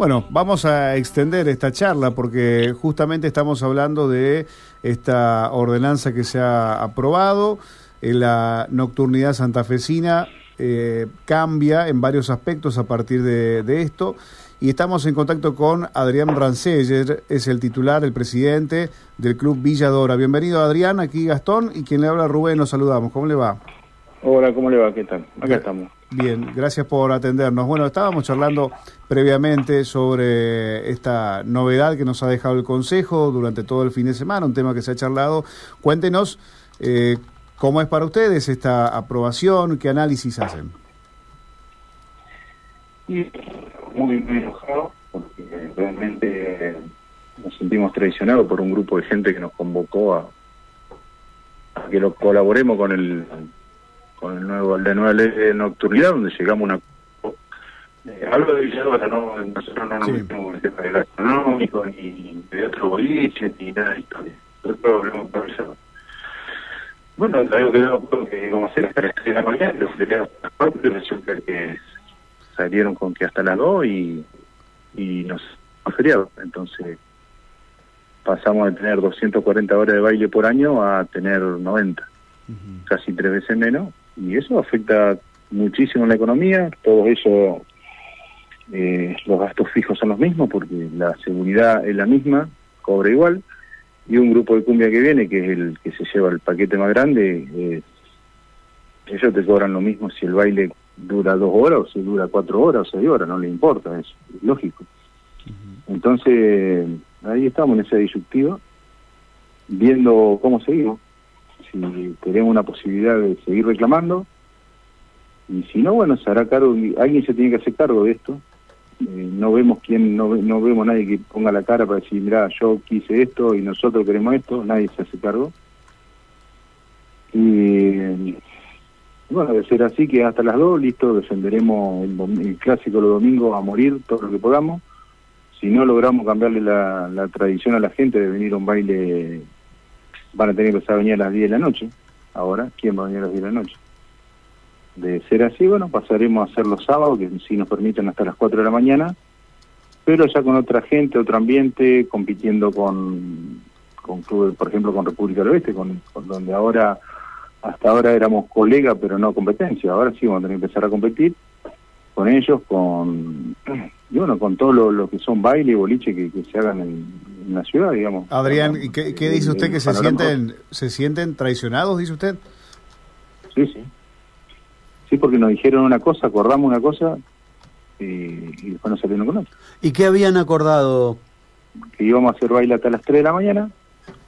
Bueno, vamos a extender esta charla porque justamente estamos hablando de esta ordenanza que se ha aprobado. En la nocturnidad santafesina eh, cambia en varios aspectos a partir de, esto. Y estamos en contacto con Adrián Ranceller, es el titular, el presidente del Club Villadora. Bienvenido Adrián, aquí Gastón y quien le habla Rubén, nos saludamos. ¿Cómo le va? Hola, ¿cómo le va? ¿Qué tal? Acá estamos. Bien, gracias por atendernos. Bueno, estábamos charlando previamente sobre esta novedad que nos ha dejado el Consejo durante todo el fin de semana, un tema que se ha charlado. Cuéntenos eh, cómo es para ustedes esta aprobación, qué análisis hacen. muy, muy enojado porque realmente nos sentimos traicionados por un grupo de gente que nos convocó a, a que lo colaboremos con el con el nuevo, la nueva ley de nocturnidad, donde llegamos a una... Eh, hablo de no, nosotros no nos metemos con el tema del gastronómico, ni de otro boliche, ni nada de historia. Nosotros hablamos. Bueno, algo que no que a hacer hasta las 3 de la mañana, los feriados hasta las 4, y resulta que salieron con que hasta las 2 y, y nos feriados. Entonces pasamos de tener 240 horas de baile por año a tener 90, uh -huh. casi tres veces menos, y eso afecta muchísimo la economía, todo eso, eh, los gastos fijos son los mismos porque la seguridad es la misma, cobra igual, y un grupo de cumbia que viene, que es el que se lleva el paquete más grande, eh, ellos te cobran lo mismo si el baile dura dos horas o si dura cuatro horas o seis horas, no le importa, es lógico. Uh -huh. Entonces, ahí estamos en esa disyuntiva, viendo cómo seguimos si tenemos una posibilidad de seguir reclamando y si no, bueno, se hará cargo, alguien se tiene que hacer cargo de esto. Eh, no vemos quién, no, no vemos nadie que ponga la cara para decir, mira, yo quise esto y nosotros queremos esto, nadie se hace cargo. Y bueno, de ser así que hasta las dos, listo, defenderemos el, clásico los domingos a morir todo lo que podamos. Si no logramos cambiarle la, la tradición a la gente de venir a un baile van a tener que empezar a venir a las 10 de la noche. Ahora, ¿quién va a venir a las 10 de la noche? De ser así, bueno, pasaremos a hacer los sábados, que sí nos permiten hasta las 4 de la mañana, pero ya con otra gente, otro ambiente, compitiendo con, con clubes, por ejemplo, con República del Oeste, con, donde ahora, hasta ahora éramos colegas, pero no competencia. Ahora sí vamos a tener que empezar a competir con ellos, con y bueno, con todo lo, lo que son baile y boliche que, que se hagan en, en, la ciudad, digamos. Adrián, ¿y qué, qué dice usted que se sienten se sienten traicionados, dice usted? Sí, sí. Sí, porque nos dijeron una cosa, acordamos una cosa y, y después nos salieron con otra. ¿Y qué habían acordado? Que íbamos a hacer baile hasta las 3 de la mañana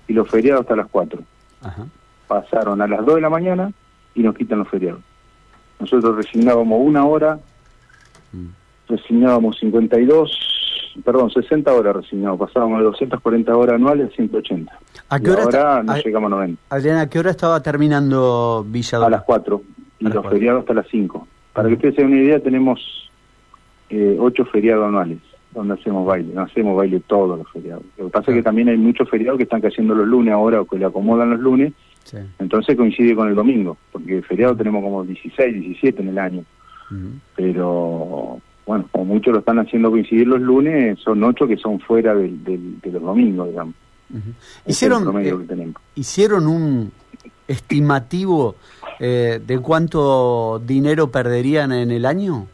y los feriados hasta las 4. Ajá. Pasaron a las 2 de la mañana y nos quitan los feriados. Nosotros resignábamos una hora resignábamos 52, perdón, 60 horas resignados, pasábamos de 240 horas anuales a 180. ¿A qué hora ahora nos llegamos a 90. Adriana, ¿a qué hora estaba terminando Villador? A las 4, y los 4. feriados hasta las 5. Para que ustedes se den una idea, tenemos eh, 8 feriados anuales donde hacemos baile, no hacemos baile todos los feriados. Lo que pasa es que también hay muchos feriados que están cayendo los lunes ahora o que le acomodan los lunes, sí. entonces coincide con el domingo, porque feriado tenemos como 16, 17 en el año. Uh -huh. Pero bueno, como muchos lo están haciendo coincidir los lunes, son ocho que son fuera del, del, de los domingos, digamos. Uh -huh. Hicieron, eh, ¿Hicieron un estimativo eh, de cuánto dinero perderían en el año?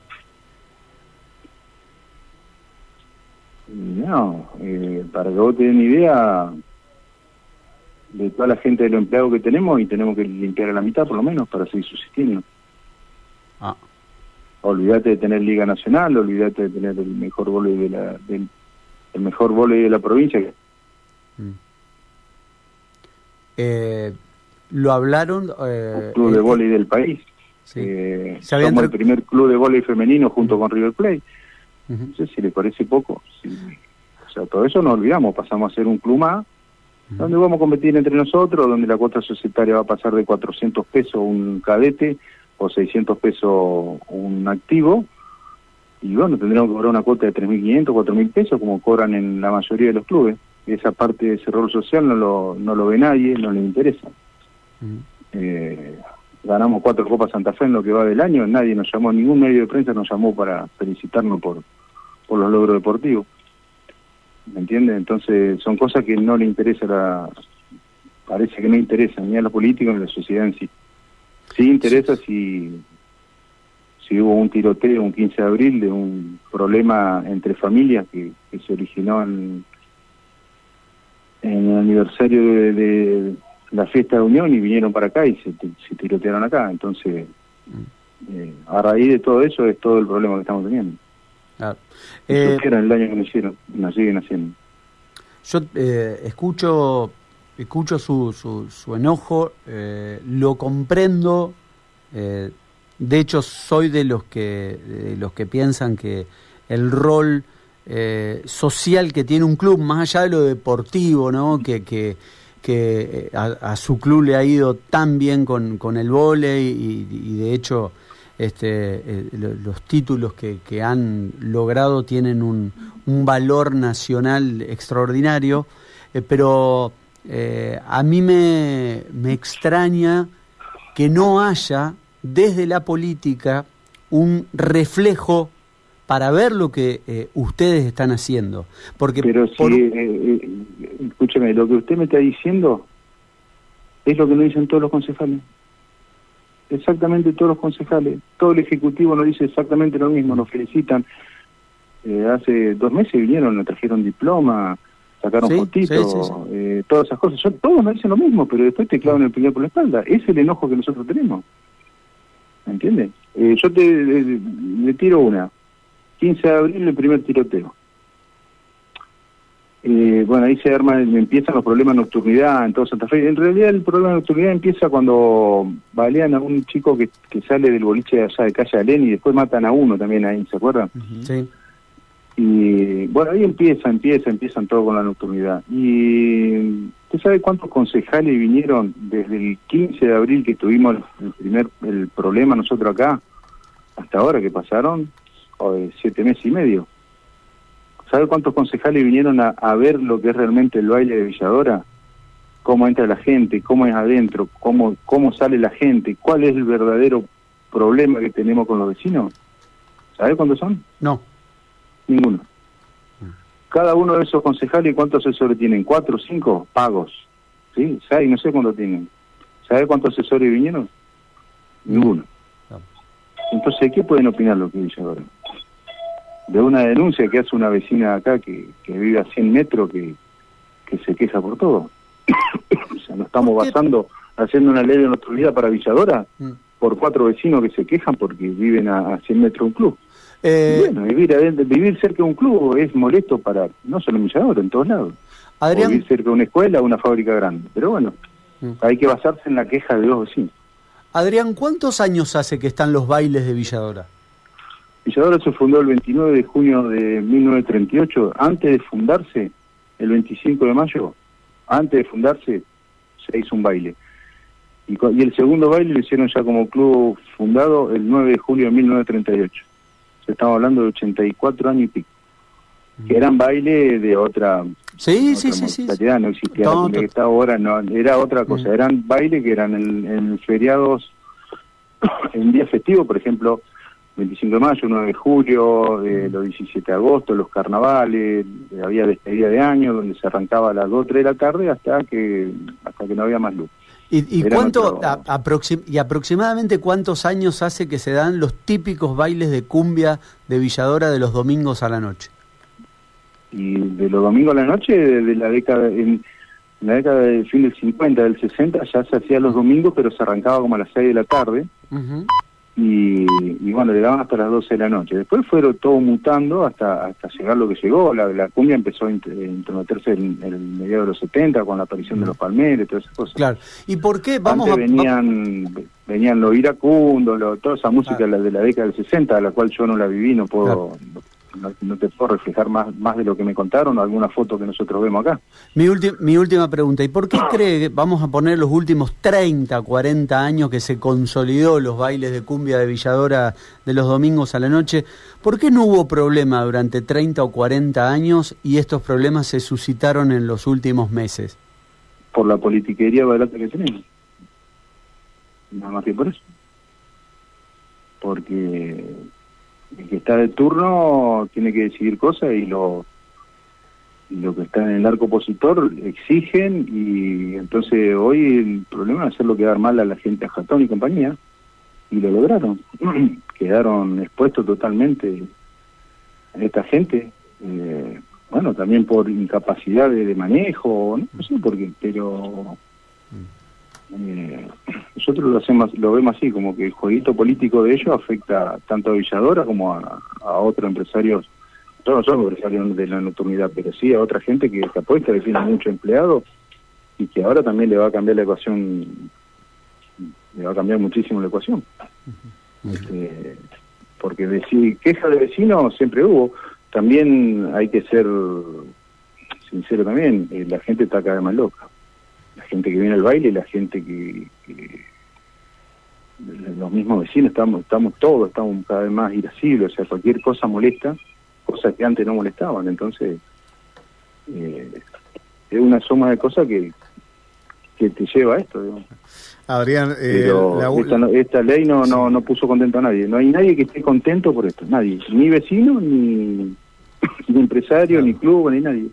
No, eh, para que vos tengas una idea de toda la gente de los empleados que tenemos y tenemos que limpiar a la mitad por lo menos para seguir subsistiendo. Ah olvídate de tener liga nacional, olvídate de tener el mejor volei de la del el mejor volei de la provincia. Mm. Eh, lo hablaron eh, club de volei del país. Sí. Eh, somos el primer club de volei femenino junto uh -huh. con River Plate. Uh -huh. No sé si le parece poco. Si, o sea, todo eso no olvidamos, pasamos a ser un club más, uh -huh. donde vamos a competir entre nosotros, donde la cuota societaria va a pasar de 400 pesos un cadete o 600 pesos un activo, y bueno, tendríamos que cobrar una cuota de 3.500, 4.000 pesos, como cobran en la mayoría de los clubes. Esa parte de ese rol social no lo, no lo ve nadie, no le interesa. Uh -huh. eh, ganamos cuatro Copas Santa Fe en lo que va del año, nadie nos llamó, ningún medio de prensa nos llamó para felicitarnos por, por los logros deportivos. ¿Me entiendes? Entonces son cosas que no le interesa la... Parece que no interesa ni a los políticos ni a la sociedad en sí. Sí interesa si, si hubo un tiroteo un 15 de abril de un problema entre familias que, se originó en, en el aniversario de, la fiesta de Unión y vinieron para acá y se, se tirotearon acá. Entonces, eh, a raíz de todo eso es todo el problema que estamos teniendo. Claro. Eh, era el daño que nos hicieron, nos siguen haciendo. Yo eh, escucho escucho su, su, enojo, eh, lo comprendo. Eh, de hecho, soy de los que los que piensan que el rol eh, social que tiene un club, más allá de lo deportivo, ¿no? que, que, que a, su club le ha ido tan bien con, con el vole y, y, de hecho este, los títulos que, que, han logrado tienen un, un valor nacional extraordinario, pero eh, a mí me, me extraña que no haya desde la política un reflejo para ver lo que eh, ustedes están haciendo. Porque Pero si, eh, escúcheme, lo que usted me está diciendo es lo que nos dicen todos los concejales. Exactamente todos los concejales. Todo el Ejecutivo nos dice exactamente lo mismo, nos felicitan. hace dos meses vinieron, nos trajeron diploma, sacaron fotitos, eh, todas esas cosas. todos me dicen lo mismo, pero después te clavan el puñal por la espalda. Es el enojo que nosotros tenemos. ¿Me entiendes? Eh, yo te le tiro una. 15 de abril el primer tiroteo. Eh, bueno, ahí se arma, empiezan los problemas de nocturnidad en todo Santa Fe. En realidad el problema de nocturnidad empieza cuando balean a un chico que, que sale del boliche de allá de calle Alén y después matan a uno también ahí, ¿se acuerdan? Sí. Y bueno, ahí empieza, empieza, empiezan todo con la nocturnidad. Y ¿usted sabe cuántos concejales vinieron desde el 15 de abril que tuvimos el primer el problema nosotros acá hasta ahora que pasaron siete meses y medio? ¿Sabe cuántos concejales vinieron a, a, ver lo que es realmente el baile de Villadora? Cómo entra la gente, cómo es adentro, cómo, cómo sale la gente, cuál es el verdadero problema que tenemos con los vecinos. ¿Sabe cuántos son? No. Ninguno. Cada uno de esos concejales, ¿cuántos asesores tienen? ¿Cuatro cinco? Pagos. ¿Sí? ¿Sabe? No sé cuánto tienen. ¿Sabe cuántos asesores vinieron? Ninguno. Entonces, ¿qué pueden opinar lo que dice ahora? De una denuncia que hace una vecina acá que, que vive a 100 metros que, que se queja por todo. o sea, nos estamos basando, haciendo una ley de nuestra vida para Villadora mm. por cuatro vecinos que se quejan porque viven a, a 100 metros de un club. Eh, bueno, vivir, vivir cerca de un club es molesto para, no solo en en todos lados. vivir cerca de una escuela o una fábrica grande. Pero bueno, mm. hay que basarse en la queja de los vecinos. Adrián, ¿cuántos años hace que están los bailes de Villadora? Villadora se fundó el 29 de junio de 1938. Antes de fundarse, el 25 de mayo, antes de fundarse, se hizo un baile. Y, y el segundo baile lo hicieron ya como club fundado el 9 de julio de 1938 estamos hablando de 84 años y pico, que eran baile de otra, sí, sí, sí, sí, no existía que está ahora, no, era otra cosa, eran baile que eran en, feriados, en días festivos, por ejemplo, 25 de mayo, 9 de julio, eh, los 17 de agosto, los carnavales, había despedida de año donde se arrancaba a las 2 3 de la tarde hasta que hasta que no había más luz. ¿Y, cuánto, y aproximadamente cuántos años hace que se dan los típicos bailes de cumbia de Villadora de los domingos a la noche? Y de los domingos a la noche, de la década, en, la década del fin del 50, del 60, ya se hacía los domingos, pero se arrancaba como a las 6 de la tarde y, y, bueno, llegaban hasta las 12 de la noche. Después fueron todo mutando hasta hasta llegar lo que llegó. La, la cumbia empezó a intrometerse en, el medio de los 70 con la aparición de los palmeres, todas esas cosas. Claro. ¿Y por qué? Vamos Antes venían, venían los iracundos, toda esa música de la década del 60, a la cual yo no la viví, no puedo no, te puedo reflejar más, más de lo que me contaron o alguna foto que nosotros vemos acá. Mi, mi última pregunta, ¿y por qué cree, vamos a poner los últimos 30, 40 años que se consolidó los bailes de cumbia de Villadora de los domingos a la noche, ¿por qué no hubo problema durante 30 o 40 años y estos problemas se suscitaron en los últimos meses? Por la politiquería barata que tenemos. Nada más que por eso. Porque el que está de turno tiene que decidir cosas y lo lo que está en el arco opositor exigen y entonces hoy el problema es hacerlo quedar mal a la gente a Jatón y compañía y lo lograron. Quedaron expuestos totalmente a esta gente eh, bueno también por incapacidad de, manejo no sé por qué pero eh, nosotros lo hacemos lo vemos así como que el jueguito político de ellos afecta tanto a Villadora como a, a otros empresarios no somos empresarios de la nocturnidad, pero sí a otra gente que, se apuesta, que tiene mucho empleado y que ahora también le va a cambiar la ecuación, le va a cambiar muchísimo la ecuación. Este, porque decir queja de vecinos siempre hubo, también hay que ser sincero también, eh, la gente está cada vez más loca. La gente que viene al baile, la gente que, que los mismos vecinos estamos estamos todos estamos cada vez más irascibles o sea cualquier cosa molesta cosas que antes no molestaban. Entonces, eh, es una suma de cosas que, que te lleva a esto. Adrián, eh, esta, ley no, no, no puso contento a nadie. No hay nadie que esté contento por esto. Nadie. Ni vecino, ni, ni empresario, ni club, ni nadie.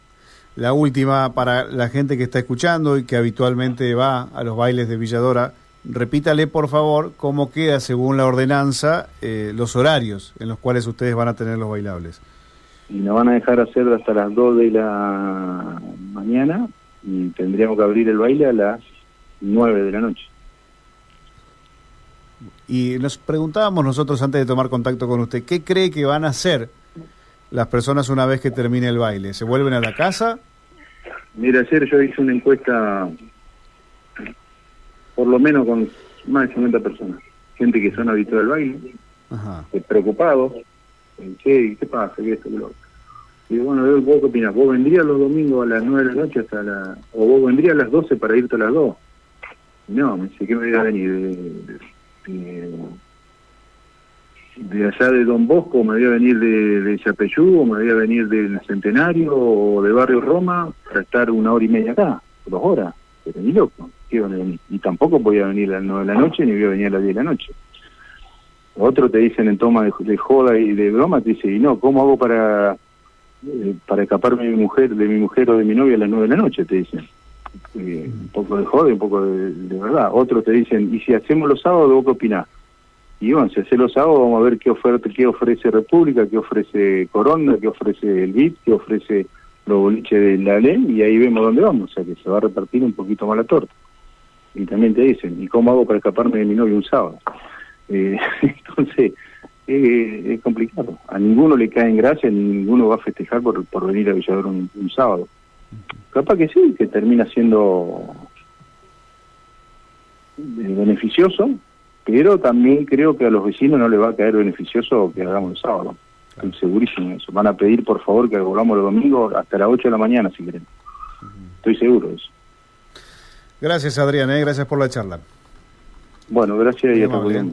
La última, para la gente que está escuchando y que habitualmente va a los bailes de Villadora, repítale por favor cómo queda según la ordenanza eh, los horarios en los cuales ustedes van a tener los bailables y nos van a dejar hacer hasta las 2 de la mañana y tendríamos que abrir el baile a las 9 de la noche. Y nos preguntábamos nosotros antes de tomar contacto con usted, ¿qué cree que van a hacer las personas una vez que termine el baile? ¿Se vuelven a la casa? Mira, ayer yo hice una encuesta, por lo menos con más de 50 personas, gente que son habituales del baile, Ajá. preocupados, ¿qué, qué pasa? ¿Qué esto? Y bueno, ¿vos qué opinás? ¿Vos vendrías los domingos a las 9 de la noche hasta la... o vos vendrías a las 12 para irte a las 2? No, me dice, ¿qué me voy a venir? De, de, allá de Don Bosco, me voy a venir de, de Chapeyú, me voy a venir del Centenario, o de Barrio Roma, para estar una hora y media acá, dos horas. Pero ni loco, ¿qué van a venir? Y tampoco voy a venir a las 9 de la noche, ni voy a venir a las 10 de la noche. Otro te dicen en toma de, joda y de broma, te dice, y no, ¿cómo hago para eh, para escaparme de mi mujer, de mi mujer o de mi novia a las nueve de la noche? Te dicen. Eh, un poco de joda y un poco de, verdad. Otros te dicen, ¿y si hacemos los sábados, vos qué opinás? Y bueno, si hacemos los sábados, vamos a ver qué, oferta, qué ofrece República, qué ofrece Coronda, qué ofrece el BIT, qué ofrece los boliches de la ley, y ahí vemos dónde vamos. O sea, que se va a repartir un poquito más la torta. Y también te dicen, ¿y cómo hago para escaparme de mi novia un sábado? Eh, entonces, eh, es complicado. A ninguno le cae en gracia, ninguno va a festejar por, por venir a Villador un, sábado. Capaz que sí, que termina siendo eh, beneficioso, pero también creo que a los vecinos no les va a caer beneficioso que hagamos el sábado. Estoy segurísimo eso. Van a pedir, por favor, que volvamos los domingos hasta las 8 de la mañana, si quieren. Estoy seguro de eso. Gracias, Adrián. ¿eh? Gracias por la charla. Bueno, gracias y hasta luego.